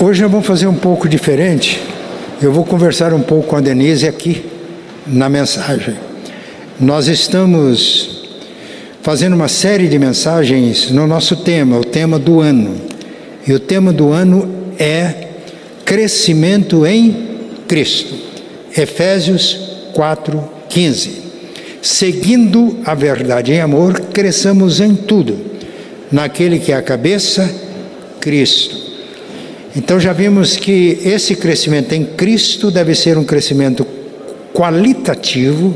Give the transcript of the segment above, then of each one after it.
Hoje nós vamos fazer um pouco diferente. Eu vou conversar um pouco com a Denise aqui na mensagem. Nós estamos fazendo uma série de mensagens no nosso tema, o tema do ano. E o tema do ano é crescimento em Cristo. Efésios 4:15. Seguindo a verdade em amor, cresçamos em tudo, naquele que é a cabeça, Cristo. Então já vimos que esse crescimento em Cristo deve ser um crescimento qualitativo.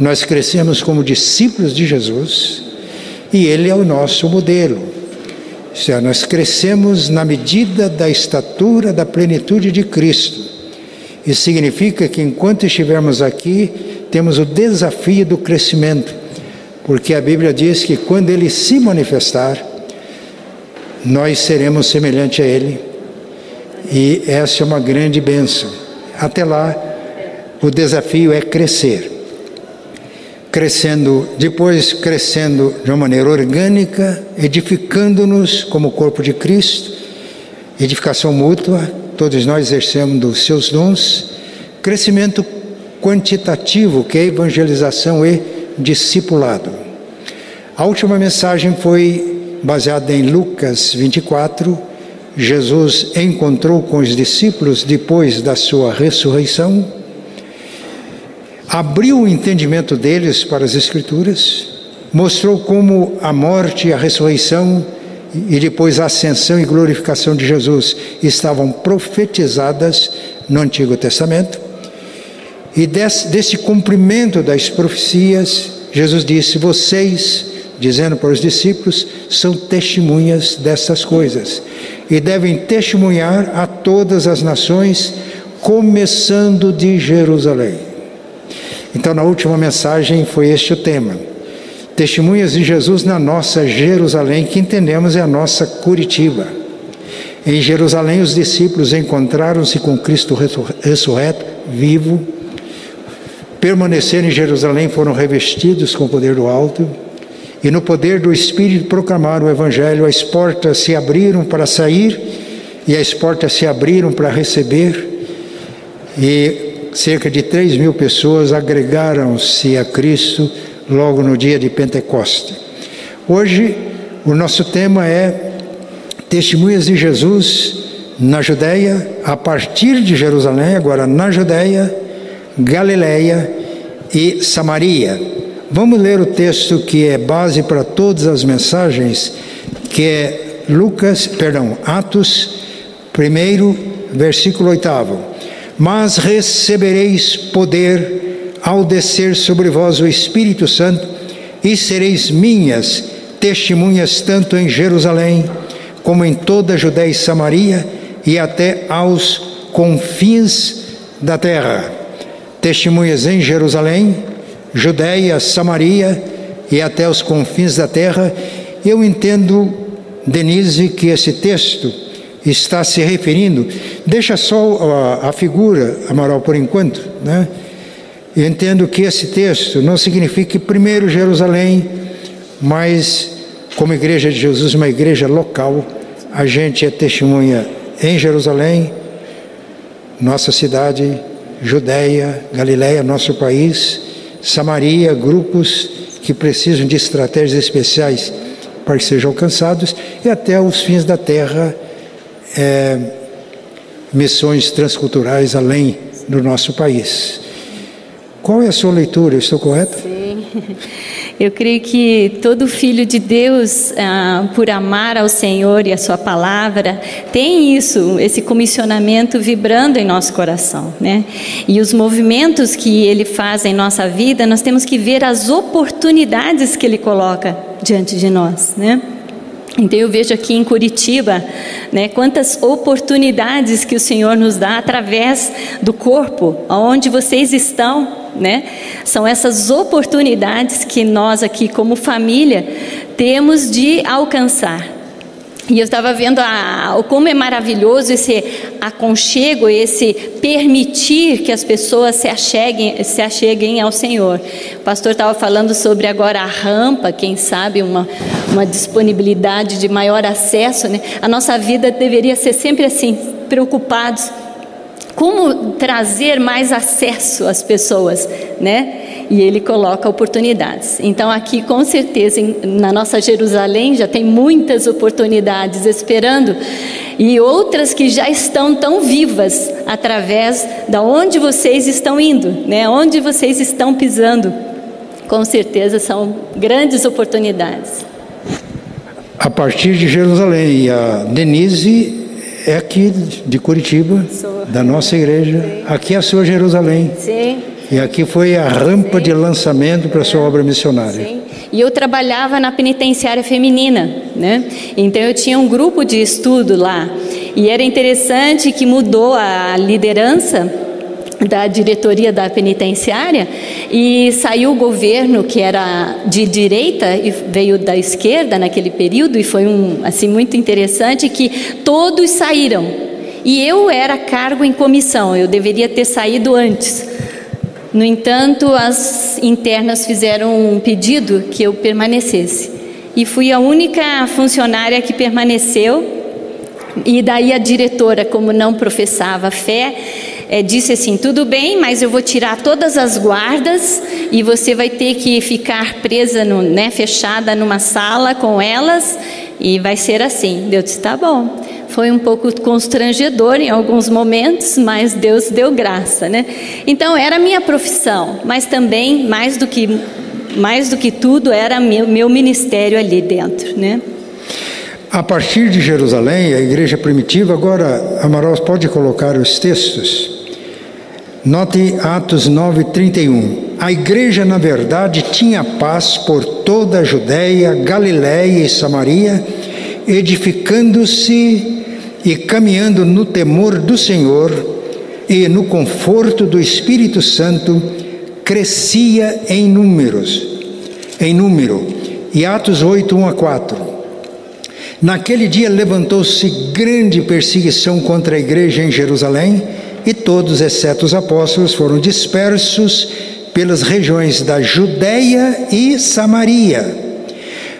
Nós crescemos como discípulos de Jesus e Ele é o nosso modelo. Ou seja, nós crescemos na medida da estatura da plenitude de Cristo. Isso significa que enquanto estivermos aqui, temos o desafio do crescimento, porque a Bíblia diz que quando Ele se manifestar, nós seremos semelhante a Ele, e essa é uma grande bênção. Até lá, o desafio é crescer. Crescendo, depois crescendo de uma maneira orgânica, edificando-nos como corpo de Cristo, edificação mútua, todos nós exercemos dos seus dons, crescimento quantitativo, que é evangelização e discipulado. A última mensagem foi baseada em Lucas 24. Jesus encontrou com os discípulos depois da sua ressurreição, abriu o entendimento deles para as Escrituras, mostrou como a morte e a ressurreição e depois a ascensão e glorificação de Jesus estavam profetizadas no Antigo Testamento. E desse, desse cumprimento das profecias, Jesus disse: Vocês, dizendo para os discípulos, são testemunhas dessas coisas e devem testemunhar a todas as nações, começando de Jerusalém. Então, na última mensagem foi este o tema. Testemunhas de Jesus na nossa Jerusalém, que entendemos é a nossa Curitiba. Em Jerusalém, os discípulos encontraram-se com Cristo ressurreto, vivo. Permaneceram em Jerusalém, foram revestidos com o poder do alto e no poder do Espírito proclamaram o Evangelho. As portas se abriram para sair e as portas se abriram para receber. E cerca de 3 mil pessoas agregaram-se a Cristo logo no dia de Pentecoste. Hoje, o nosso tema é Testemunhas de Jesus na Judéia, a partir de Jerusalém, agora na Judéia, Galiléia e Samaria. Vamos ler o texto que é base para todas as mensagens, que é Lucas, perdão, Atos 1, versículo 8. Mas recebereis poder ao descer sobre vós o Espírito Santo, e sereis minhas testemunhas tanto em Jerusalém, como em toda a Judéia e Samaria, e até aos confins da terra. Testemunhas em Jerusalém, Judéia, Samaria e até os confins da terra. Eu entendo, Denise, que esse texto está se referindo, deixa só a, a figura, Amaral, por enquanto, né? Eu entendo que esse texto não significa primeiro Jerusalém, mas como igreja de Jesus, uma igreja local, a gente é testemunha em Jerusalém, nossa cidade, Judéia, Galiléia, nosso país, Samaria, grupos que precisam de estratégias especiais para que sejam alcançados, e até os fins da terra, é, missões transculturais além do nosso país. Qual é a sua leitura? estou correto? Sim. Eu creio que todo filho de Deus, ah, por amar ao Senhor e a Sua palavra, tem isso, esse comissionamento vibrando em nosso coração, né? E os movimentos que Ele faz em nossa vida, nós temos que ver as oportunidades que Ele coloca diante de nós, né? Então eu vejo aqui em Curitiba, né, quantas oportunidades que o Senhor nos dá através do corpo, aonde vocês estão, né? São essas oportunidades que nós aqui como família temos de alcançar. E eu estava vendo a, como é maravilhoso esse aconchego, esse permitir que as pessoas se acheguem, se acheguem ao Senhor. O pastor estava falando sobre agora a rampa, quem sabe uma, uma disponibilidade de maior acesso. Né? A nossa vida deveria ser sempre assim, preocupados como trazer mais acesso às pessoas, né? E ele coloca oportunidades. Então, aqui, com certeza, na nossa Jerusalém, já tem muitas oportunidades esperando e outras que já estão tão vivas através da onde vocês estão indo, né? Onde vocês estão pisando. Com certeza são grandes oportunidades. A partir de Jerusalém, a Denise é aqui de Curitiba, Sou. da nossa igreja. Sim. Aqui é a sua Jerusalém. Sim. E aqui foi a rampa de lançamento para sua obra missionária. Sim. E eu trabalhava na penitenciária feminina, né? Então eu tinha um grupo de estudo lá. E era interessante que mudou a liderança da diretoria da penitenciária e saiu o governo que era de direita e veio da esquerda naquele período e foi um assim muito interessante que todos saíram e eu era cargo em comissão eu deveria ter saído antes no entanto as internas fizeram um pedido que eu permanecesse e fui a única funcionária que permaneceu e daí a diretora como não professava fé é, disse assim: tudo bem, mas eu vou tirar todas as guardas e você vai ter que ficar presa, no, né, fechada numa sala com elas e vai ser assim. Deus disse: tá bom. Foi um pouco constrangedor em alguns momentos, mas Deus deu graça, né? Então era minha profissão, mas também mais do que mais do que tudo era meu, meu ministério ali dentro, né? A partir de Jerusalém, a igreja primitiva, agora, Amaral, pode colocar os textos. Note Atos 9:31. A igreja, na verdade, tinha paz por toda a Judéia, Galiléia e Samaria, edificando-se e caminhando no temor do Senhor e no conforto do Espírito Santo, crescia em números, em número. E Atos 8, 1 a 4. Naquele dia levantou-se grande perseguição contra a igreja em Jerusalém e todos, exceto os apóstolos, foram dispersos pelas regiões da Judéia e Samaria.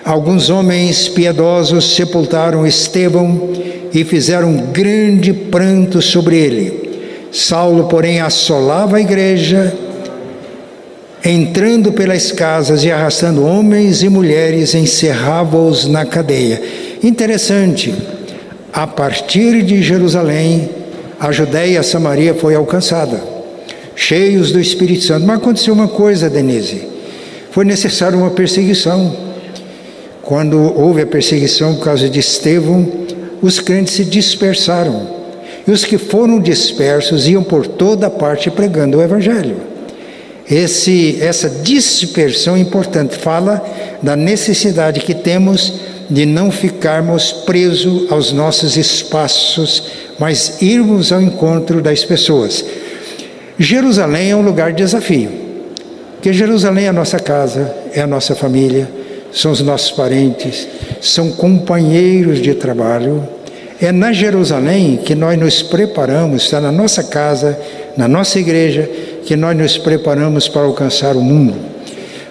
Alguns homens piedosos sepultaram Estevão e fizeram grande pranto sobre ele. Saulo, porém, assolava a igreja, entrando pelas casas e arrastando homens e mulheres, encerrava-os na cadeia. Interessante, a partir de Jerusalém, a Judéia e a Samaria foi alcançada, cheios do Espírito Santo. Mas aconteceu uma coisa, Denise. Foi necessária uma perseguição. Quando houve a perseguição por causa de Estevão, os crentes se dispersaram. E os que foram dispersos iam por toda parte pregando o Evangelho. Esse, essa dispersão é importante fala da necessidade que temos de não ficarmos presos aos nossos espaços mas irmos ao encontro das pessoas. Jerusalém é um lugar de desafio, porque Jerusalém é a nossa casa, é a nossa família, são os nossos parentes, são companheiros de trabalho. É na Jerusalém que nós nos preparamos, está na nossa casa, na nossa igreja, que nós nos preparamos para alcançar o mundo.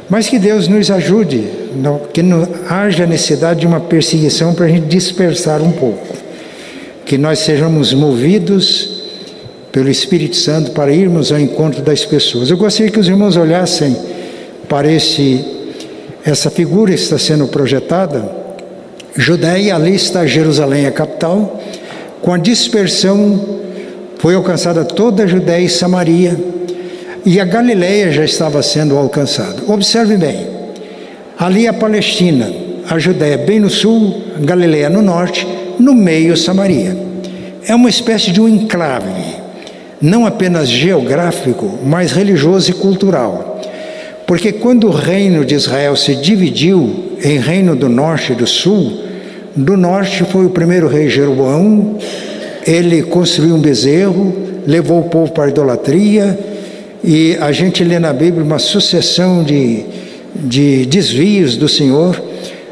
Mas que Deus nos ajude, que não haja necessidade de uma perseguição para a gente dispersar um pouco que nós sejamos movidos pelo Espírito Santo para irmos ao encontro das pessoas. Eu gostaria que os irmãos olhassem para esse, essa figura está sendo projetada. Judéia, ali está Jerusalém, a capital. Com a dispersão, foi alcançada toda a Judéia e Samaria, e a Galileia já estava sendo alcançada. Observe bem, ali a Palestina, a Judéia bem no sul, Galileia no norte, no meio Samaria. É uma espécie de um enclave, não apenas geográfico, mas religioso e cultural. Porque quando o reino de Israel se dividiu em reino do norte e do sul, do norte foi o primeiro rei Jeroboão, ele construiu um bezerro, levou o povo para a idolatria, e a gente lê na Bíblia uma sucessão de, de desvios do Senhor.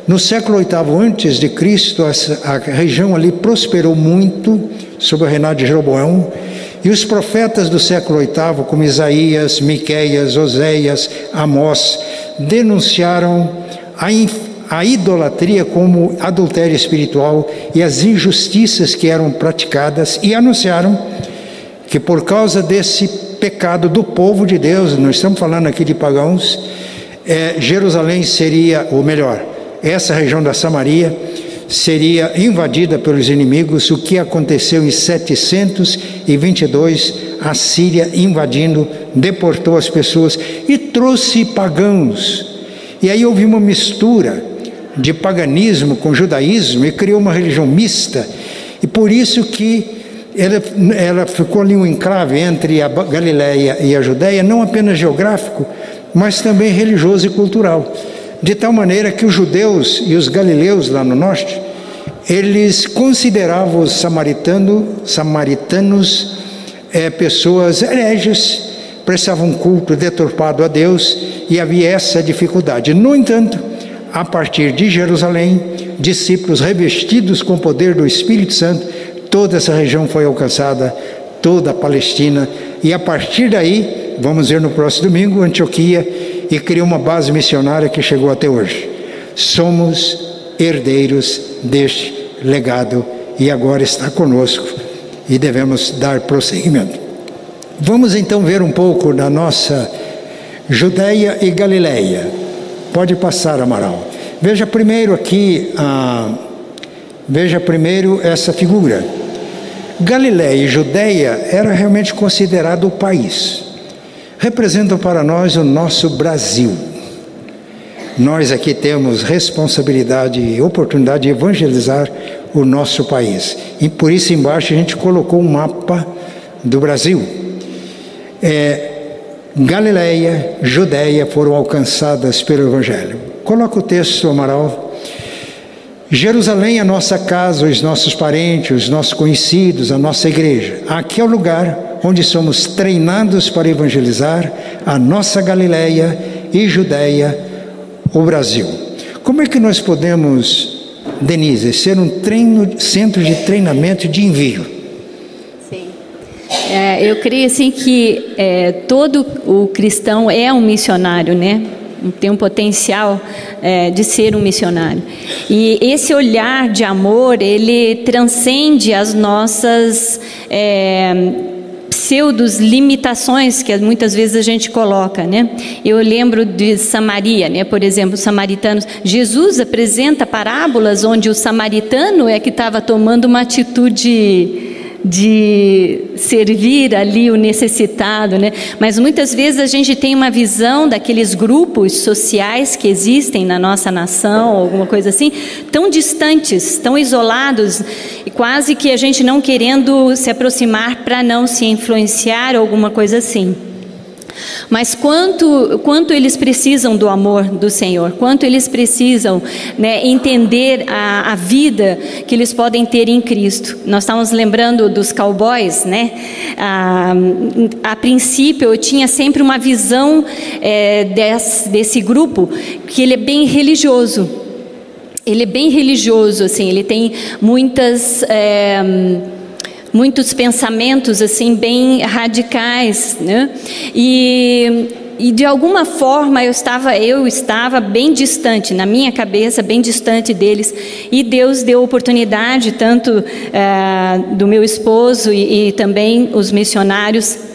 No século VIII antes de Cristo, a região ali prosperou muito sob o reinado de Jeroboão, e os profetas do século VIII, como Isaías, Miqueias, Oséias, Amós, denunciaram a, a idolatria como adultério espiritual e as injustiças que eram praticadas e anunciaram que por causa desse pecado do povo de Deus, não estamos falando aqui de pagãos, é, Jerusalém seria, ou melhor, essa região da Samaria seria invadida pelos inimigos, o que aconteceu em 722, a Síria invadindo, deportou as pessoas e trouxe pagãos. E aí houve uma mistura de paganismo com judaísmo e criou uma religião mista. E por isso que ela, ela ficou ali um enclave entre a Galiléia e a Judéia, não apenas geográfico, mas também religioso e cultural. De tal maneira que os judeus e os galileus lá no norte, eles consideravam os samaritano, samaritanos é, pessoas hereges, prestavam culto deturpado a Deus e havia essa dificuldade. No entanto, a partir de Jerusalém, discípulos revestidos com o poder do Espírito Santo, toda essa região foi alcançada, toda a Palestina, e a partir daí, vamos ver no próximo domingo, Antioquia e criou uma base missionária que chegou até hoje. Somos herdeiros deste legado e agora está conosco e devemos dar prosseguimento. Vamos então ver um pouco da nossa Judéia e Galileia. Pode passar, Amaral. Veja primeiro aqui, ah, veja primeiro essa figura. Galileia e Judéia era realmente considerado o país representam para nós o nosso Brasil. Nós aqui temos responsabilidade e oportunidade de evangelizar o nosso país. E por isso embaixo a gente colocou um mapa do Brasil. É, Galileia, Judéia foram alcançadas pelo Evangelho. Coloca o texto, Amaral. Jerusalém é a nossa casa, os nossos parentes, os nossos conhecidos, a nossa igreja. Aqui é o lugar onde somos treinados para evangelizar a nossa Galileia e Judéia, o Brasil. Como é que nós podemos, Denise, ser um treino, centro de treinamento de envio? Sim. É, eu creio assim que é, todo o cristão é um missionário, né? tem um potencial é, de ser um missionário. E esse olhar de amor, ele transcende as nossas é, pseudos limitações que muitas vezes a gente coloca, né? Eu lembro de Samaria, né? Por exemplo, os samaritanos. Jesus apresenta parábolas onde o samaritano é que estava tomando uma atitude de servir ali o necessitado, né? Mas muitas vezes a gente tem uma visão daqueles grupos sociais que existem na nossa nação, alguma coisa assim, tão distantes, tão isolados, e quase que a gente não querendo se aproximar para não se influenciar, alguma coisa assim. Mas quanto, quanto eles precisam do amor do Senhor, quanto eles precisam né, entender a, a, vida que eles podem ter em Cristo. Nós estávamos lembrando dos cowboys, né? A, a princípio eu tinha sempre uma visão é, desse, desse grupo que ele é bem religioso. Ele é bem religioso, assim, ele tem muitas. É, muitos pensamentos assim bem radicais, né? E e de alguma forma eu estava eu estava bem distante na minha cabeça bem distante deles e Deus deu oportunidade tanto eh, do meu esposo e, e também os missionários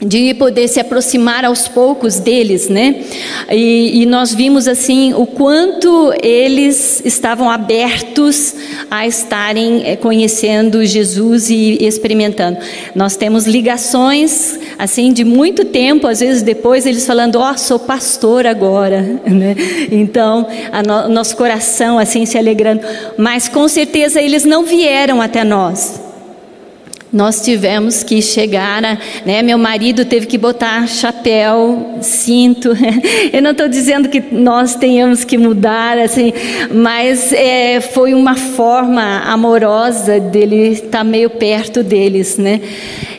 de poder se aproximar aos poucos deles, né? E, e, nós vimos assim o quanto eles estavam abertos a estarem eh, conhecendo Jesus e experimentando. Nós temos ligações assim de muito tempo, às vezes depois eles falando, ó, oh, sou pastor agora, né? Então, no, nosso coração assim se alegrando. Mas com certeza eles não vieram até nós. Nós tivemos que chegar, a, né? Meu marido teve que botar chapéu, cinto. Eu não estou dizendo que nós tenhamos que mudar, assim, mas é, foi uma forma amorosa dele estar meio perto deles, né?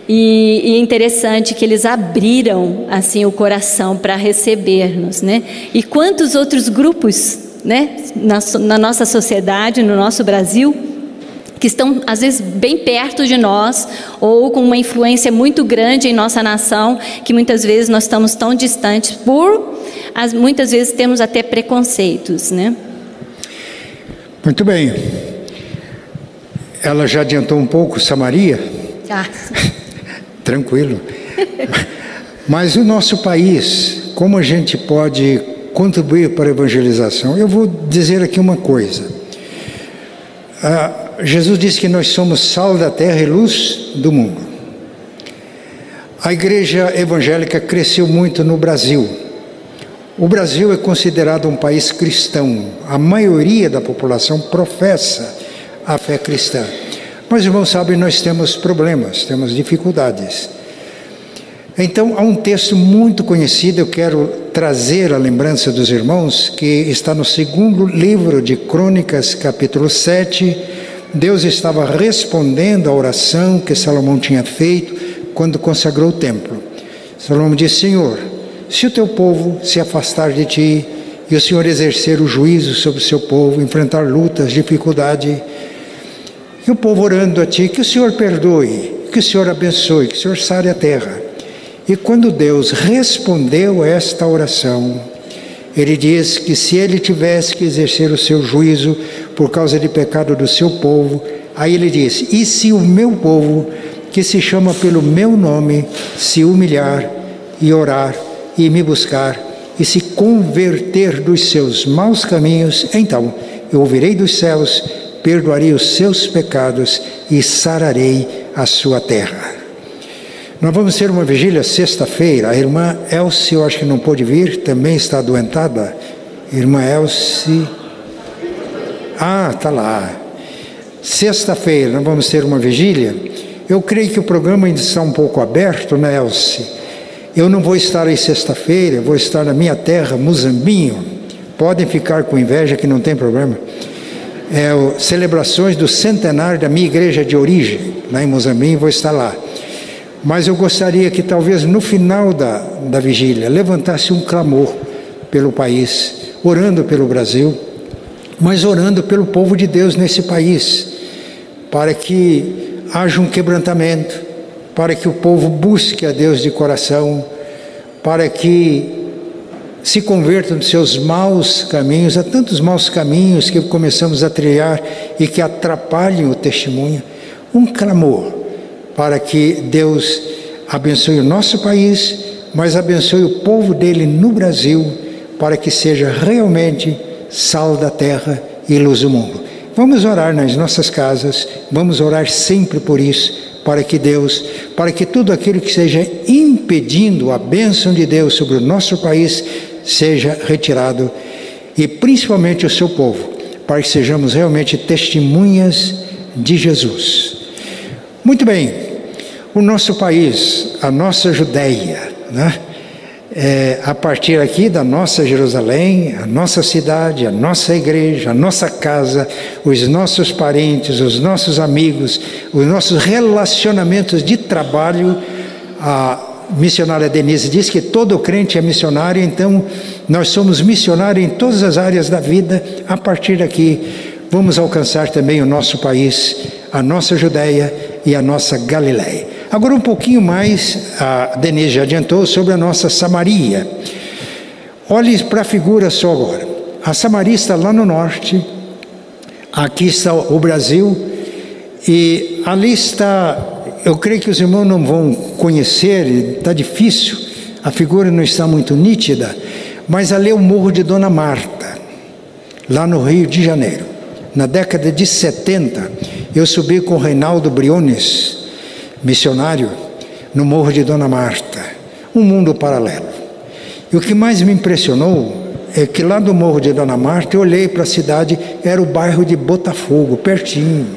E, e é interessante que eles abriram assim o coração para receber-nos, né? E quantos outros grupos né, na, na nossa sociedade, no nosso Brasil, que estão às vezes bem perto de nós ou com uma influência muito grande em nossa nação, que muitas vezes nós estamos tão distantes por as, muitas vezes temos até preconceitos, né? Muito bem. Ela já adiantou um pouco Samaria? Já. Tranquilo. Mas o nosso país, como a gente pode contribuir para a evangelização? Eu vou dizer aqui uma coisa. Ah, Jesus disse que nós somos sal da terra e luz do mundo. A igreja evangélica cresceu muito no Brasil. O Brasil é considerado um país cristão. A maioria da população professa a fé cristã. Mas, irmãos, sabem, nós temos problemas, temos dificuldades. Então, há um texto muito conhecido, eu quero trazer a lembrança dos irmãos, que está no segundo livro de Crônicas, capítulo 7. Deus estava respondendo à oração que Salomão tinha feito quando consagrou o templo. Salomão disse: Senhor, se o teu povo se afastar de ti e o Senhor exercer o juízo sobre o seu povo, enfrentar lutas, dificuldade, e o povo orando a ti, que o Senhor perdoe, que o Senhor abençoe, que o Senhor sare a terra. E quando Deus respondeu a esta oração, ele diz que se ele tivesse que exercer o seu juízo por causa de pecado do seu povo, aí ele diz: E se o meu povo, que se chama pelo meu nome, se humilhar e orar e me buscar e se converter dos seus maus caminhos, então eu ouvirei dos céus, perdoarei os seus pecados e sararei a sua terra. Nós vamos ter uma vigília sexta-feira. A irmã Elsie, eu acho que não pôde vir, também está adoentada. Irmã Elsie. Ah, está lá. Sexta-feira nós vamos ter uma vigília. Eu creio que o programa ainda está um pouco aberto, né, Elsie? Eu não vou estar aí sexta-feira, vou estar na minha terra, Muzambinho. Podem ficar com inveja que não tem problema. É, o, celebrações do centenário da minha igreja de origem, lá em Muzambinho, vou estar lá. Mas eu gostaria que talvez no final da, da vigília levantasse um clamor pelo país, orando pelo Brasil, mas orando pelo povo de Deus nesse país, para que haja um quebrantamento, para que o povo busque a Deus de coração, para que se convertam dos seus maus caminhos, há tantos maus caminhos que começamos a trilhar e que atrapalham o testemunho. Um clamor para que Deus abençoe o nosso país, mas abençoe o povo dele no Brasil, para que seja realmente sal da terra e luz do mundo. Vamos orar nas nossas casas, vamos orar sempre por isso, para que Deus, para que tudo aquilo que seja impedindo a bênção de Deus sobre o nosso país seja retirado e principalmente o seu povo, para que sejamos realmente testemunhas de Jesus. Muito bem, o nosso país, a nossa Judéia, né? É, a partir aqui da nossa Jerusalém, a nossa cidade, a nossa igreja, a nossa casa, os nossos parentes, os nossos amigos, os nossos relacionamentos de trabalho. A missionária Denise diz que todo crente é missionário, então nós somos missionários em todas as áreas da vida. A partir daqui, vamos alcançar também o nosso país, a nossa Judéia e a nossa Galiléia. Agora, um pouquinho mais, a Denise já adiantou sobre a nossa Samaria. Olhe para a figura só agora. A Samaria está lá no norte, aqui está o Brasil, e ali está. Eu creio que os irmãos não vão conhecer, está difícil, a figura não está muito nítida, mas ali é o Morro de Dona Marta, lá no Rio de Janeiro. Na década de 70, eu subi com o Reinaldo Briones, missionário no Morro de Dona Marta, um mundo paralelo. E o que mais me impressionou é que lá do Morro de Dona Marta eu olhei para a cidade, era o bairro de Botafogo, pertinho.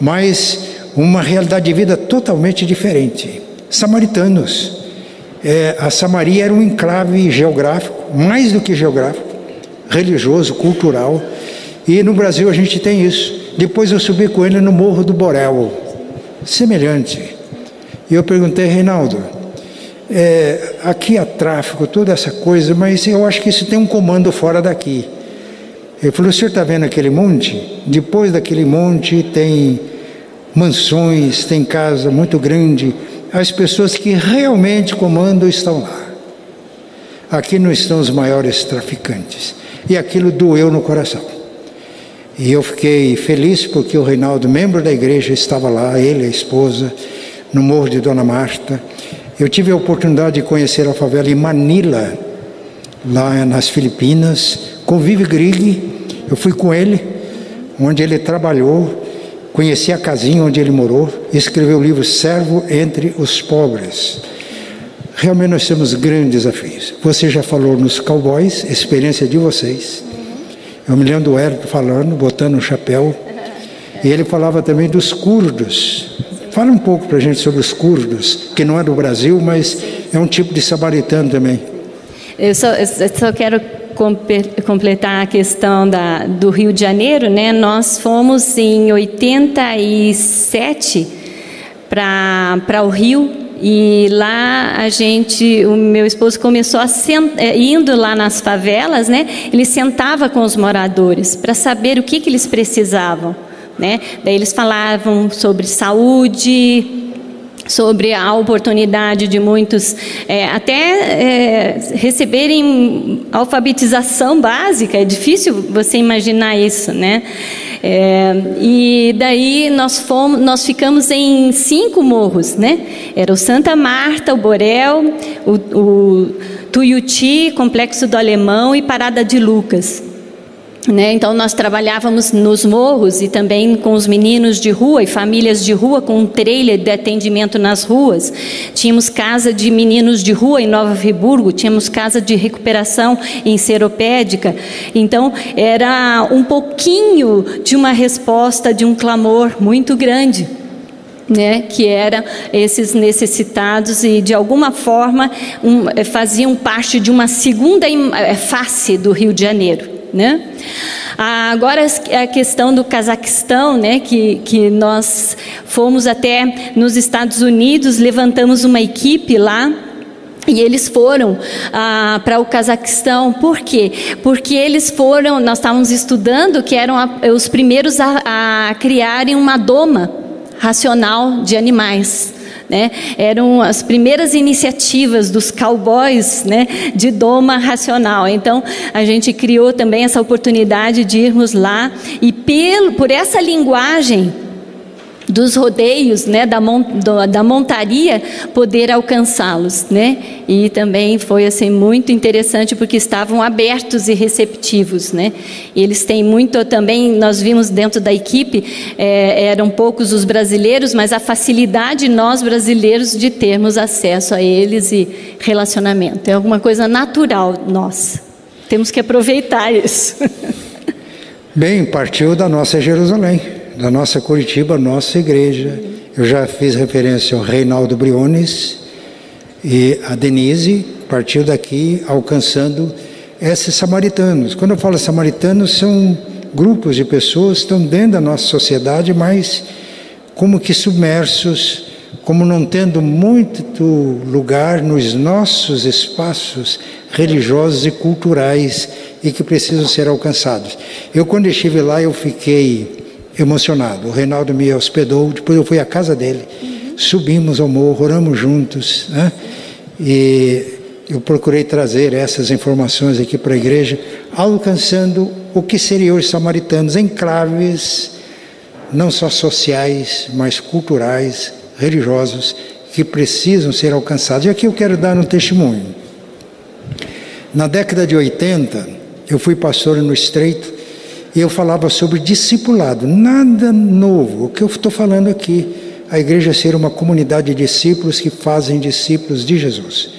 Mas uma realidade de vida totalmente diferente. Samaritanos. É, a Samaria era um enclave geográfico, mais do que geográfico, religioso, cultural. E no Brasil a gente tem isso. Depois eu subi com ele no Morro do Borel, semelhante. E eu perguntei, Reinaldo, é, aqui há tráfico, toda essa coisa, mas eu acho que isso tem um comando fora daqui. Ele falou: O senhor está vendo aquele monte? Depois daquele monte tem mansões, tem casa muito grande. As pessoas que realmente comandam estão lá. Aqui não estão os maiores traficantes. E aquilo doeu no coração. E eu fiquei feliz porque o Reinaldo, membro da igreja, estava lá, ele, a esposa, no Morro de Dona Marta. Eu tive a oportunidade de conhecer a favela em Manila, lá nas Filipinas, com Vive Grig. Eu fui com ele, onde ele trabalhou, conheci a casinha onde ele morou, escreveu o livro Servo entre os Pobres. Realmente nós temos grandes desafios. Você já falou nos cowboys, experiência de vocês. Eu me lembro do Hélio falando, botando um chapéu. E ele falava também dos curdos. Fala um pouco para a gente sobre os curdos, que não é do Brasil, mas é um tipo de samaritano também. Eu só, eu só quero completar a questão da, do Rio de Janeiro, né? Nós fomos em 87 para o Rio e lá a gente, o meu esposo começou a é, indo lá nas favelas, né? Ele sentava com os moradores para saber o que, que eles precisavam, né? Daí eles falavam sobre saúde, sobre a oportunidade de muitos é, até é, receberem alfabetização básica. É difícil você imaginar isso, né? É, e daí nós fomos, nós ficamos em cinco morros, né? Era o Santa Marta, o Borel, o, o Tuiuti, Complexo do Alemão e Parada de Lucas. Né? Então, nós trabalhávamos nos morros e também com os meninos de rua e famílias de rua, com um trailer de atendimento nas ruas. Tínhamos casa de meninos de rua em Nova Friburgo, tínhamos casa de recuperação em Seropédica. Então, era um pouquinho de uma resposta de um clamor muito grande. Né, que eram esses necessitados e de alguma forma um, faziam parte de uma segunda eh, face do Rio de Janeiro. Né? Agora a questão do Cazaquistão, né, que, que nós fomos até nos Estados Unidos, levantamos uma equipe lá e eles foram ah, para o Cazaquistão, por quê? Porque eles foram, nós estávamos estudando que eram a, os primeiros a, a criarem uma doma racional de animais. Né? Eram as primeiras iniciativas dos cowboys né, de doma racional. Então, a gente criou também essa oportunidade de irmos lá e, pelo, por essa linguagem, dos rodeios, né, da, da montaria, poder alcançá-los, né? E também foi assim muito interessante porque estavam abertos e receptivos, né? Eles têm muito também. Nós vimos dentro da equipe é, eram poucos os brasileiros, mas a facilidade nós brasileiros de termos acesso a eles e relacionamento é alguma coisa natural nossa. Temos que aproveitar isso. Bem, partiu da nossa Jerusalém da nossa Curitiba, nossa igreja. Eu já fiz referência ao Reinaldo Briones e a Denise partiu daqui alcançando esses samaritanos. Quando eu falo samaritanos, são grupos de pessoas que estão dentro da nossa sociedade, mas como que submersos, como não tendo muito lugar nos nossos espaços religiosos e culturais e que precisam ser alcançados. Eu quando estive lá, eu fiquei emocionado. O Reinaldo me hospedou, depois eu fui à casa dele, uhum. subimos ao morro, oramos juntos, né? e eu procurei trazer essas informações aqui para a igreja, alcançando o que seriam os samaritanos, enclaves, não só sociais, mas culturais, religiosos, que precisam ser alcançados. E aqui eu quero dar um testemunho. Na década de 80, eu fui pastor no Estreito, eu falava sobre discipulado, nada novo. O que eu estou falando aqui, a igreja ser uma comunidade de discípulos que fazem discípulos de Jesus.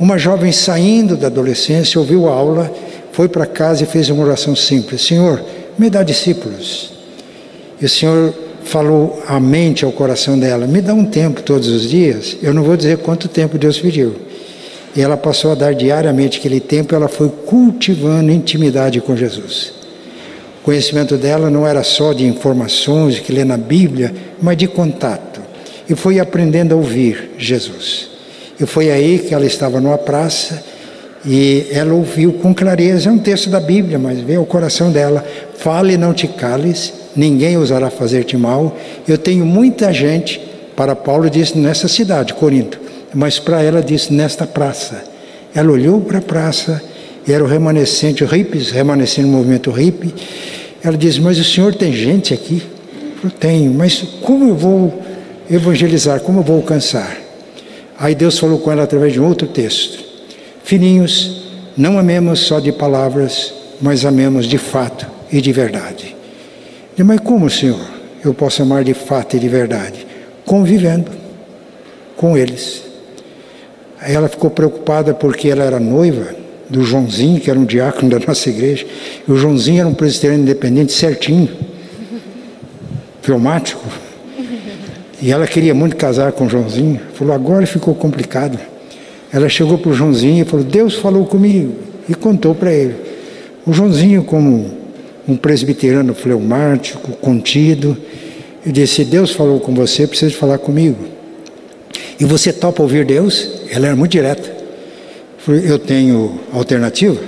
Uma jovem saindo da adolescência ouviu a aula, foi para casa e fez uma oração simples: Senhor, me dá discípulos. E o Senhor falou à mente, ao coração dela: Me dá um tempo todos os dias. Eu não vou dizer quanto tempo Deus pediu. E ela passou a dar diariamente aquele tempo, ela foi cultivando intimidade com Jesus conhecimento dela não era só de informações que lê na Bíblia, mas de contato. E foi aprendendo a ouvir Jesus. E foi aí que ela estava numa praça E ela ouviu com clareza, é um texto da Bíblia, mas veio ao coração dela: fale não te cales, ninguém ousará fazer-te mal. Eu tenho muita gente, para Paulo disse nessa cidade, Corinto, mas para ela disse nesta praça. Ela olhou para a praça, era o remanescente, o hippies, remanescente no movimento hippie. Ela disse: Mas o senhor tem gente aqui? Eu tenho, mas como eu vou evangelizar? Como eu vou alcançar? Aí Deus falou com ela através de um outro texto: Filhinhos, não amemos só de palavras, mas amemos de fato e de verdade. E, mas como, Senhor, eu posso amar de fato e de verdade? Convivendo com eles. Aí ela ficou preocupada porque ela era noiva do Joãozinho, que era um diácono da nossa igreja. E o Joãozinho era um presbiteriano independente certinho, filmático. E ela queria muito casar com o Joãozinho. Falou, agora ficou complicado. Ela chegou para o Joãozinho e falou, Deus falou comigo. E contou para ele. O Joãozinho, como um presbiteriano fleumático, contido, e disse, Deus falou com você, precisa falar comigo. E você topa ouvir Deus? Ela era muito direta. Eu tenho alternativa?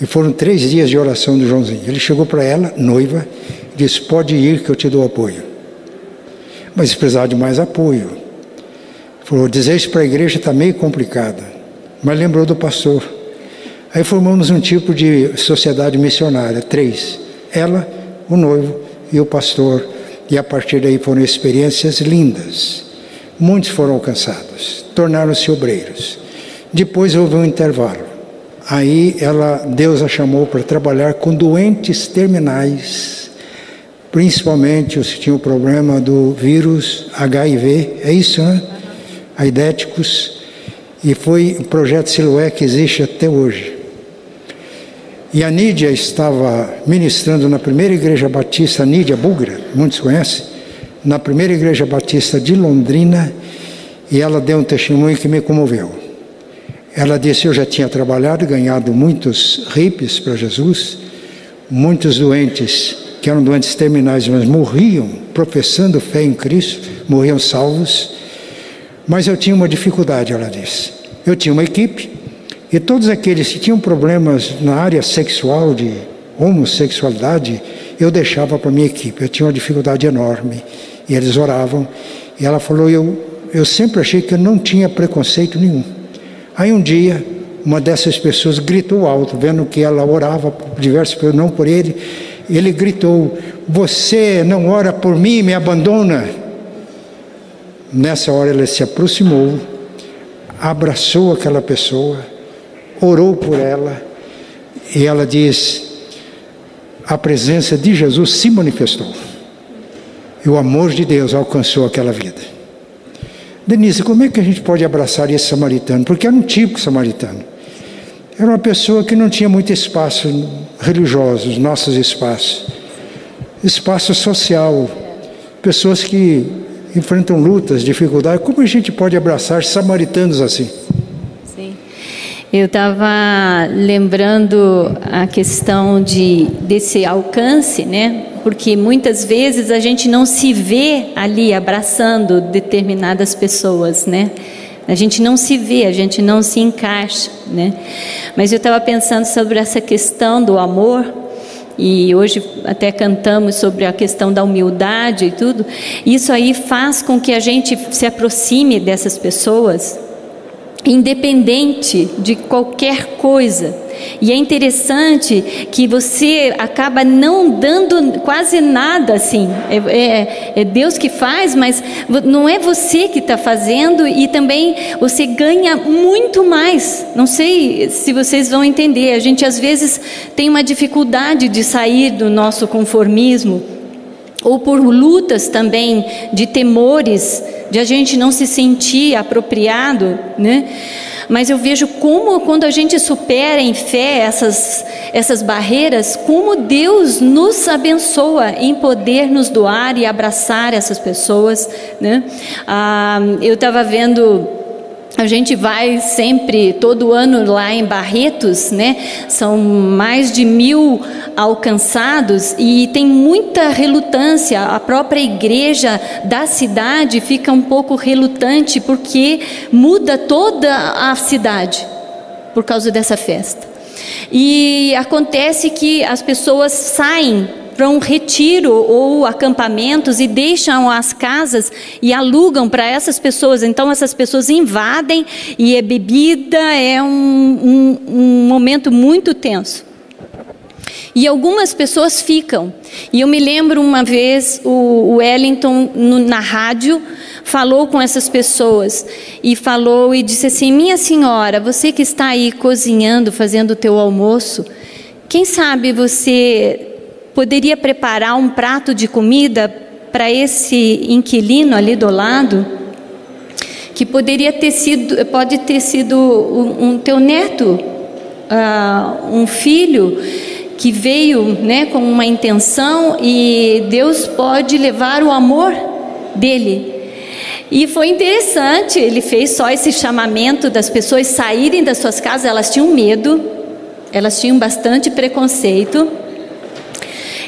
E foram três dias de oração do Joãozinho. Ele chegou para ela, noiva, disse: Pode ir que eu te dou apoio. Mas precisava de mais apoio. Falou: Dizer isso para a igreja está meio complicado. Mas lembrou do pastor. Aí formamos um tipo de sociedade missionária, três: ela, o noivo e o pastor. E a partir daí foram experiências lindas. Muitos foram alcançados, tornaram-se obreiros. Depois houve um intervalo. Aí ela, Deus a chamou para trabalhar com doentes terminais, principalmente os que tinham o problema do vírus HIV, é isso, né? Aidéticos. E foi o projeto Siloé que existe até hoje. E a Nídia estava ministrando na primeira igreja batista, Nídia Bugra, muitos conhecem, na primeira igreja batista de Londrina, e ela deu um testemunho que me comoveu. Ela disse: Eu já tinha trabalhado ganhado muitos hippies para Jesus, muitos doentes, que eram doentes terminais, mas morriam professando fé em Cristo, morriam salvos. Mas eu tinha uma dificuldade, ela disse. Eu tinha uma equipe, e todos aqueles que tinham problemas na área sexual, de homossexualidade, eu deixava para minha equipe. Eu tinha uma dificuldade enorme. E eles oravam. E ela falou: eu, eu sempre achei que eu não tinha preconceito nenhum. Aí um dia, uma dessas pessoas gritou alto, vendo que ela orava por diversas pessoas, não por ele. Ele gritou: Você não ora por mim, me abandona. Nessa hora ele se aproximou, abraçou aquela pessoa, orou por ela, e ela diz: a presença de Jesus se manifestou. E o amor de Deus alcançou aquela vida. Denise, como é que a gente pode abraçar esse samaritano? Porque era um típico samaritano. Era uma pessoa que não tinha muito espaço religioso, os nossos espaços. Espaço social. Pessoas que enfrentam lutas, dificuldades. Como a gente pode abraçar samaritanos assim? Eu estava lembrando a questão de desse alcance, né? Porque muitas vezes a gente não se vê ali abraçando determinadas pessoas, né? A gente não se vê, a gente não se encaixa, né? Mas eu estava pensando sobre essa questão do amor e hoje até cantamos sobre a questão da humildade e tudo. Isso aí faz com que a gente se aproxime dessas pessoas independente de qualquer coisa. E é interessante que você acaba não dando quase nada assim. É, é, é Deus que faz, mas não é você que está fazendo e também você ganha muito mais. Não sei se vocês vão entender. A gente às vezes tem uma dificuldade de sair do nosso conformismo ou por lutas também de temores de a gente não se sentir apropriado, né? Mas eu vejo como quando a gente supera em fé essas, essas barreiras, como Deus nos abençoa em poder nos doar e abraçar essas pessoas, né? Ah, eu estava vendo a gente vai sempre, todo ano lá em Barretos, né? São mais de mil alcançados e tem muita relutância. A própria igreja da cidade fica um pouco relutante porque muda toda a cidade por causa dessa festa. E acontece que as pessoas saem para um retiro ou acampamentos e deixam as casas e alugam para essas pessoas. Então, essas pessoas invadem e é bebida, é um, um, um momento muito tenso. E algumas pessoas ficam. E eu me lembro uma vez o Wellington no, na rádio falou com essas pessoas e falou e disse assim: Minha senhora, você que está aí cozinhando, fazendo o teu almoço, quem sabe você poderia preparar um prato de comida para esse inquilino ali do lado? Que poderia ter sido, pode ter sido um, um teu neto, uh, um filho que veio né, com uma intenção e Deus pode levar o amor dele. E foi interessante, ele fez só esse chamamento das pessoas saírem das suas casas, elas tinham medo, elas tinham bastante preconceito.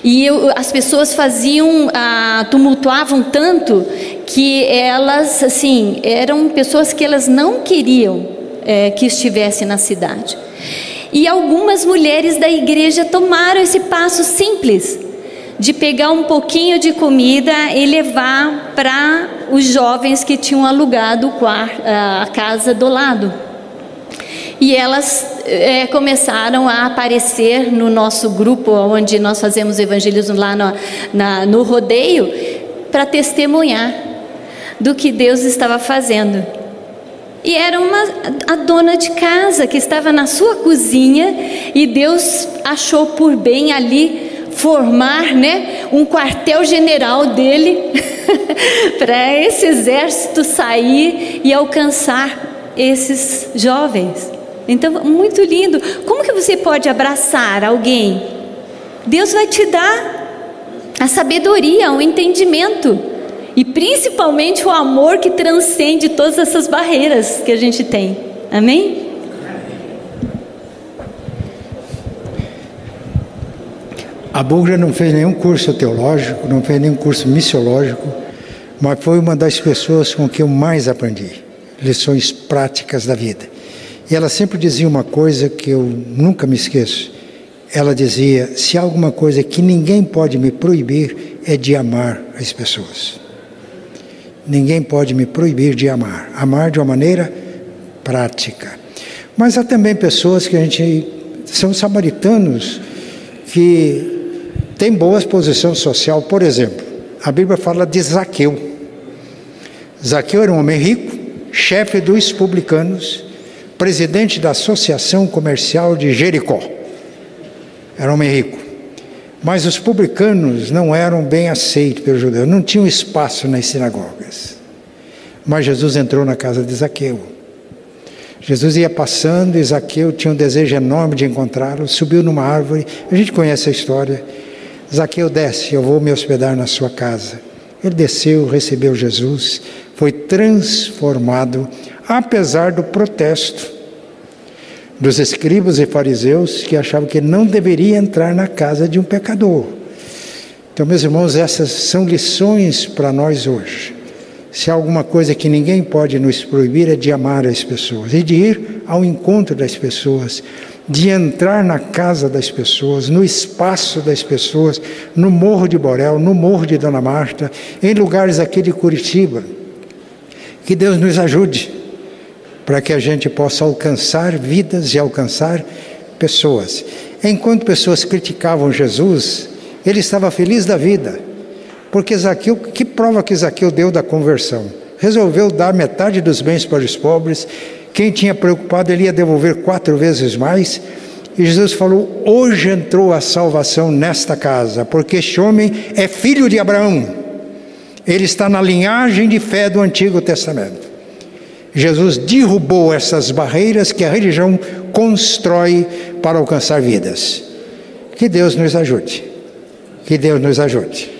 E eu, as pessoas faziam, ah, tumultuavam tanto que elas, assim, eram pessoas que elas não queriam é, que estivessem na cidade. E algumas mulheres da igreja tomaram esse passo simples de pegar um pouquinho de comida e levar para os jovens que tinham alugado a casa do lado. E elas é, começaram a aparecer no nosso grupo, onde nós fazemos evangelismo lá no, na, no rodeio, para testemunhar do que Deus estava fazendo. E era uma a dona de casa que estava na sua cozinha e Deus achou por bem ali formar, né, um quartel-general dele para esse exército sair e alcançar esses jovens. Então, muito lindo. Como que você pode abraçar alguém? Deus vai te dar a sabedoria, o entendimento e principalmente o amor que transcende todas essas barreiras que a gente tem. Amém? A Bugra não fez nenhum curso teológico, não fez nenhum curso missiológico, mas foi uma das pessoas com que eu mais aprendi lições práticas da vida. E ela sempre dizia uma coisa que eu nunca me esqueço. Ela dizia: se há alguma coisa que ninguém pode me proibir, é de amar as pessoas. Ninguém pode me proibir de amar. Amar de uma maneira prática. Mas há também pessoas que a gente. são samaritanos que têm boa posição social. Por exemplo, a Bíblia fala de Zaqueu. Zaqueu era um homem rico, chefe dos publicanos, presidente da Associação Comercial de Jericó. Era um homem rico. Mas os publicanos não eram bem aceitos pelos judeus, não tinham espaço nas sinagogas. Mas Jesus entrou na casa de Zaqueu. Jesus ia passando e Zaqueu tinha um desejo enorme de encontrá-lo, subiu numa árvore. A gente conhece a história. Zaqueu desce, eu vou me hospedar na sua casa. Ele desceu, recebeu Jesus, foi transformado, apesar do protesto dos escribas e fariseus que achavam que não deveria entrar na casa de um pecador. Então, meus irmãos, essas são lições para nós hoje. Se há alguma coisa que ninguém pode nos proibir é de amar as pessoas e de ir ao encontro das pessoas, de entrar na casa das pessoas, no espaço das pessoas, no Morro de Borel, no Morro de Dona Marta, em lugares aqui de Curitiba. Que Deus nos ajude para que a gente possa alcançar vidas e alcançar pessoas. Enquanto pessoas criticavam Jesus, ele estava feliz da vida, porque Zaqueu, que prova que Zaqueu deu da conversão? Resolveu dar metade dos bens para os pobres, quem tinha preocupado ele ia devolver quatro vezes mais. E Jesus falou: Hoje entrou a salvação nesta casa, porque este homem é filho de Abraão. Ele está na linhagem de fé do Antigo Testamento. Jesus derrubou essas barreiras que a religião constrói para alcançar vidas. Que Deus nos ajude. Que Deus nos ajude.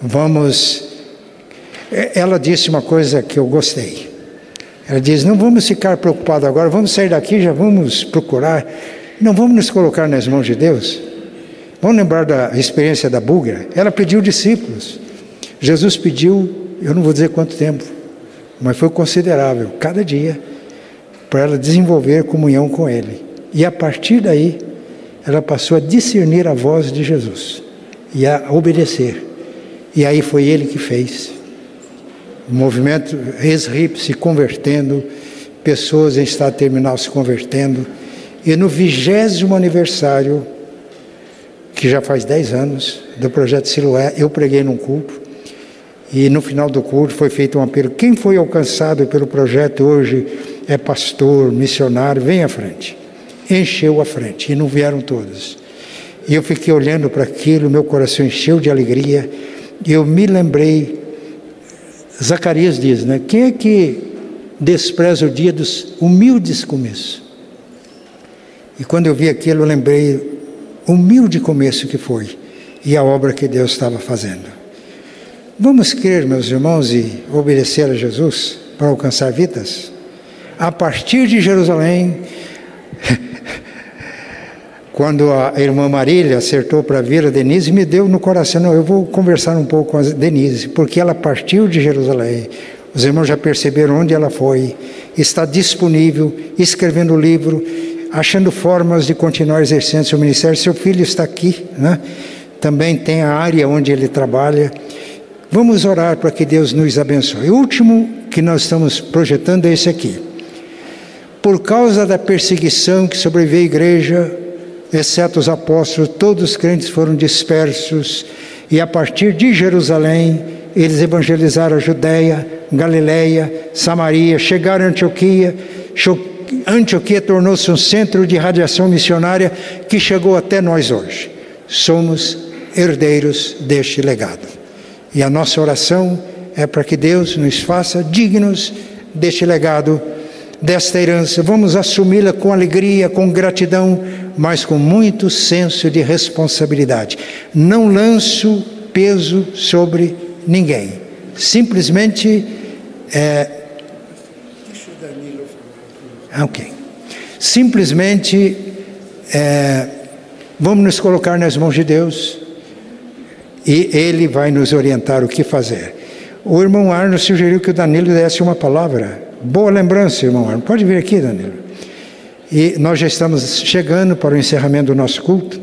Vamos. Ela disse uma coisa que eu gostei. Ela diz: não vamos ficar preocupados agora, vamos sair daqui, já vamos procurar. Não vamos nos colocar nas mãos de Deus. Vamos lembrar da experiência da Bugra. Ela pediu discípulos. Jesus pediu, eu não vou dizer quanto tempo, mas foi considerável. Cada dia, para ela desenvolver comunhão com Ele. E a partir daí, ela passou a discernir a voz de Jesus e a obedecer. E aí foi Ele que fez. O movimento Esrip se convertendo, pessoas em estado terminal se convertendo. E no vigésimo aniversário, que já faz dez anos, do projeto Siloé, eu preguei num culto. E no final do culto foi feito um apelo. Quem foi alcançado pelo projeto hoje é pastor, missionário, vem à frente. Encheu a frente e não vieram todos. E eu fiquei olhando para aquilo, meu coração encheu de alegria. E eu me lembrei, Zacarias diz, né? Quem é que despreza o dia dos humildes começos? E quando eu vi aquilo, eu lembrei humilde começo que foi e a obra que Deus estava fazendo. Vamos crer, meus irmãos, e obedecer a Jesus para alcançar vidas? A partir de Jerusalém, quando a irmã Marília acertou para vir a Denise, me deu no coração, não, eu vou conversar um pouco com a Denise, porque ela partiu de Jerusalém. Os irmãos já perceberam onde ela foi, está disponível, escrevendo livro, achando formas de continuar exercendo seu ministério. Seu filho está aqui, né? também tem a área onde ele trabalha. Vamos orar para que Deus nos abençoe. O último que nós estamos projetando é esse aqui. Por causa da perseguição que sobreveio à igreja, exceto os apóstolos, todos os crentes foram dispersos e a partir de Jerusalém eles evangelizaram a Judéia, Galiléia, Samaria, chegaram a Antioquia. Antioquia tornou-se um centro de radiação missionária que chegou até nós hoje. Somos herdeiros deste legado. E a nossa oração é para que Deus nos faça dignos deste legado, desta herança. Vamos assumi-la com alegria, com gratidão, mas com muito senso de responsabilidade. Não lanço peso sobre ninguém. Simplesmente. É... Ah, ok. Simplesmente é... vamos nos colocar nas mãos de Deus e ele vai nos orientar o que fazer. O irmão Arno sugeriu que o Danilo desse uma palavra. Boa lembrança, irmão Arno. Pode vir aqui, Danilo. E nós já estamos chegando para o encerramento do nosso culto.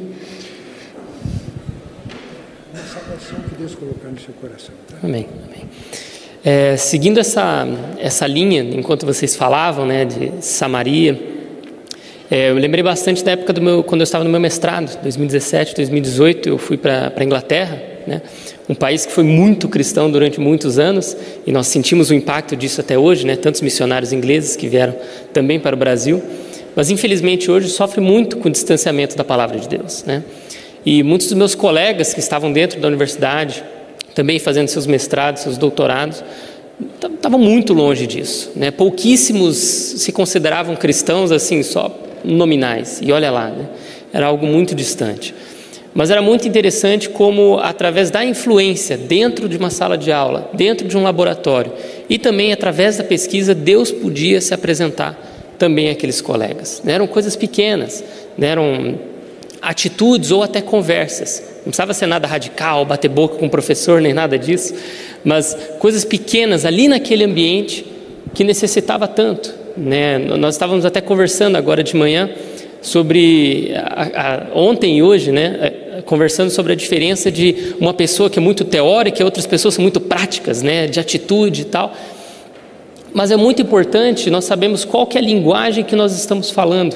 Amém. Amém. É, seguindo essa, essa linha, enquanto vocês falavam né, de Samaria, é, eu lembrei bastante da época do meu, quando eu estava no meu mestrado, 2017, 2018, eu fui para a Inglaterra, né? um país que foi muito cristão durante muitos anos, e nós sentimos o impacto disso até hoje, né? tantos missionários ingleses que vieram também para o Brasil, mas infelizmente hoje sofre muito com o distanciamento da palavra de Deus. Né? E muitos dos meus colegas que estavam dentro da universidade, também fazendo seus mestrados, seus doutorados, estavam muito longe disso. Né? Pouquíssimos se consideravam cristãos assim, só nominais. E olha lá, né? era algo muito distante. Mas era muito interessante como, através da influência dentro de uma sala de aula, dentro de um laboratório, e também através da pesquisa, Deus podia se apresentar também àqueles colegas. Né? Eram coisas pequenas, né? eram atitudes ou até conversas. Não precisava ser nada radical, bater boca com o professor, nem nada disso, mas coisas pequenas ali naquele ambiente que necessitava tanto. Né? Nós estávamos até conversando agora de manhã sobre a, a, ontem e hoje, né? É, conversando sobre a diferença de uma pessoa que é muito teórica e outras pessoas são muito práticas, né? De atitude e tal. Mas é muito importante nós sabemos qual que é a linguagem que nós estamos falando,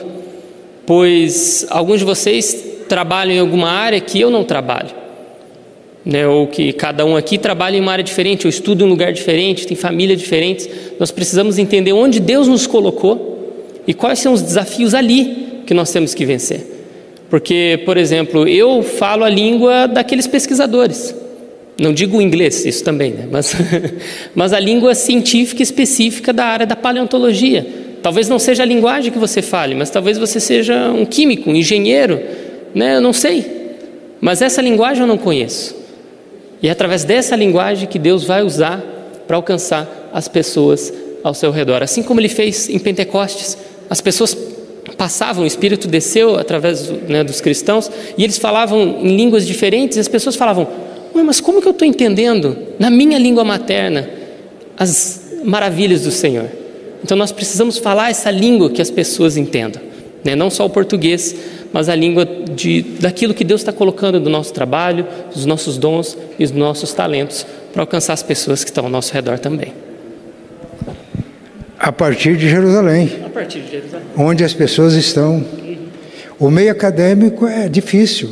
pois alguns de vocês trabalham em alguma área que eu não trabalho né, ou que cada um aqui trabalha em uma área diferente, ou estuda em um lugar diferente, tem família diferentes. Nós precisamos entender onde Deus nos colocou e quais são os desafios ali que nós temos que vencer. Porque, por exemplo, eu falo a língua daqueles pesquisadores. Não digo inglês, isso também, né? mas, mas a língua científica específica da área da paleontologia. Talvez não seja a linguagem que você fale, mas talvez você seja um químico, um engenheiro, né? eu não sei. Mas essa linguagem eu não conheço. E é através dessa linguagem que Deus vai usar para alcançar as pessoas ao seu redor. Assim como ele fez em Pentecostes, as pessoas passavam, o Espírito desceu através né, dos cristãos e eles falavam em línguas diferentes e as pessoas falavam: mas como que eu estou entendendo na minha língua materna as maravilhas do Senhor? Então nós precisamos falar essa língua que as pessoas entendam, né? não só o português, mas a língua de, daquilo que Deus está colocando do nosso trabalho, dos nossos dons e dos nossos talentos para alcançar as pessoas que estão ao nosso redor também. A partir de Jerusalém. A partir de Jerusalém. Onde as pessoas estão. O meio acadêmico é difícil,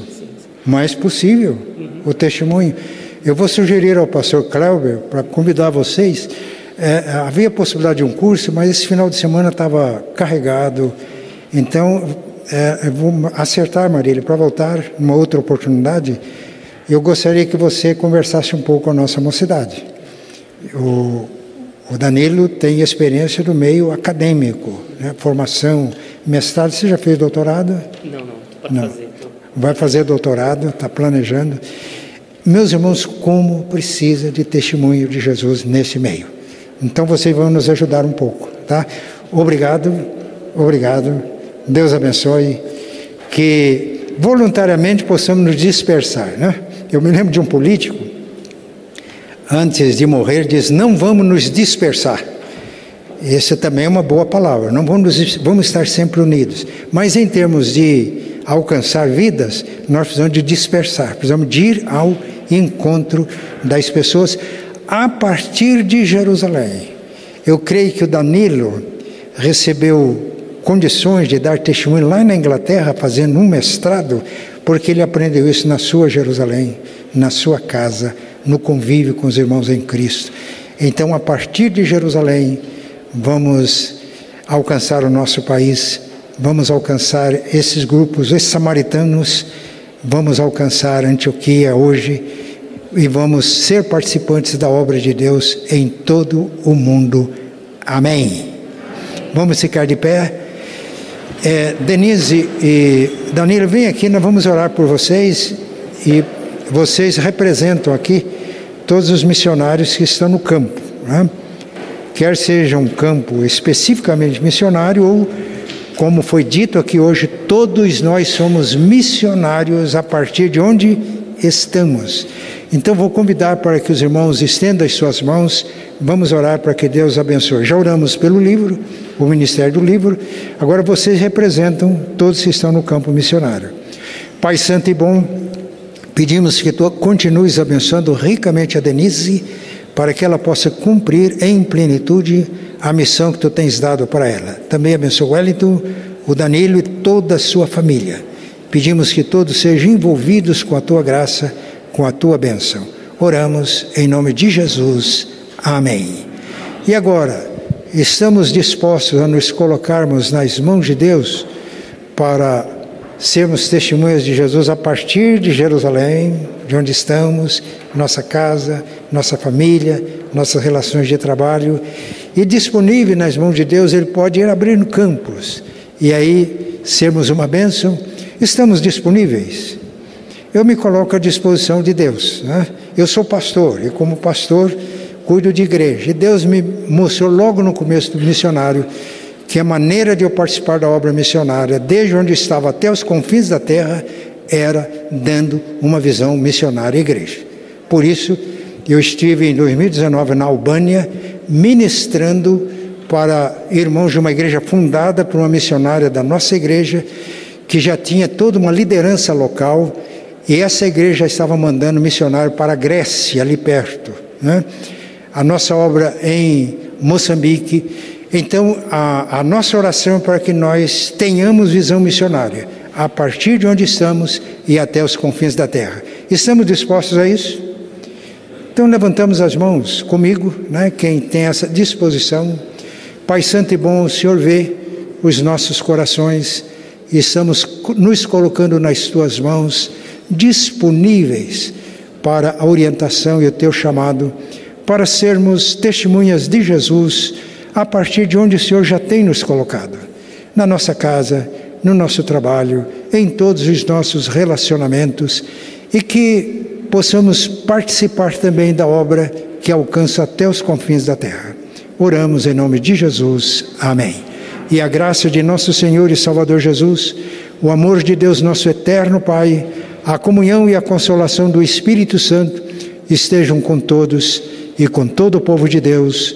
mas possível o testemunho. Eu vou sugerir ao pastor Clauber para convidar vocês. É, havia possibilidade de um curso, mas esse final de semana estava carregado. Então, é, eu vou acertar, Marília, para voltar numa outra oportunidade. Eu gostaria que você conversasse um pouco com a nossa mocidade. O, o Danilo tem experiência do meio acadêmico, né? formação, mestrado. Você já fez doutorado? Não, não, para não. fazer. Então. Vai fazer doutorado, está planejando. Meus irmãos, como precisa de testemunho de Jesus nesse meio. Então vocês vão nos ajudar um pouco, tá? Obrigado, obrigado. Deus abençoe. Que voluntariamente possamos nos dispersar, né? Eu me lembro de um político, antes de morrer, diz: Não vamos nos dispersar. Essa também é uma boa palavra. Não vamos, vamos estar sempre unidos. Mas em termos de alcançar vidas, nós precisamos de dispersar, precisamos de ir ao encontro das pessoas a partir de Jerusalém. Eu creio que o Danilo recebeu condições de dar testemunho lá na Inglaterra, fazendo um mestrado, porque ele aprendeu isso na sua Jerusalém, na sua casa, no convívio com os irmãos em Cristo. Então, a partir de Jerusalém, vamos alcançar o nosso país, vamos alcançar esses grupos, esses samaritanos vamos alcançar Antioquia hoje e vamos ser participantes da obra de Deus em todo o mundo. Amém. Vamos ficar de pé. É, Denise e Danilo, vem aqui, nós vamos orar por vocês e vocês representam aqui todos os missionários que estão no campo, né? quer seja um campo especificamente missionário ou como foi dito aqui hoje, todos nós somos missionários a partir de onde estamos. Então vou convidar para que os irmãos estendam as suas mãos, vamos orar para que Deus abençoe. Já oramos pelo livro, o ministério do livro, agora vocês representam todos que estão no campo missionário. Pai Santo e Bom, pedimos que tu continues abençoando ricamente a Denise, para que ela possa cumprir em plenitude a missão que tu tens dado para ela. Também abençoa o Wellington, o Danilo e toda a sua família. Pedimos que todos sejam envolvidos com a tua graça, com a tua bênção. Oramos em nome de Jesus. Amém. E agora, estamos dispostos a nos colocarmos nas mãos de Deus para sermos testemunhas de Jesus a partir de Jerusalém, de onde estamos, nossa casa, nossa família, nossas relações de trabalho. E disponível nas mãos de Deus, Ele pode ir abrindo campos e aí sermos uma bênção. Estamos disponíveis. Eu me coloco à disposição de Deus. Né? Eu sou pastor e, como pastor, cuido de igreja. E Deus me mostrou logo no começo do missionário que a maneira de eu participar da obra missionária, desde onde estava até os confins da terra, era dando uma visão missionária à igreja. Por isso, eu estive em 2019 na Albânia, ministrando para irmãos de uma igreja fundada por uma missionária da nossa igreja, que já tinha toda uma liderança local, e essa igreja estava mandando missionário para a Grécia, ali perto. Né? A nossa obra em Moçambique então, a, a nossa oração é para que nós tenhamos visão missionária, a partir de onde estamos e até os confins da terra. Estamos dispostos a isso? Então, levantamos as mãos comigo, né, quem tem essa disposição. Pai Santo e bom, o Senhor vê os nossos corações e estamos nos colocando nas tuas mãos, disponíveis para a orientação e o teu chamado, para sermos testemunhas de Jesus a partir de onde o Senhor já tem nos colocado na nossa casa, no nosso trabalho, em todos os nossos relacionamentos e que possamos participar também da obra que alcança até os confins da terra. Oramos em nome de Jesus. Amém. E a graça de nosso Senhor e Salvador Jesus, o amor de Deus, nosso eterno Pai, a comunhão e a consolação do Espírito Santo estejam com todos e com todo o povo de Deus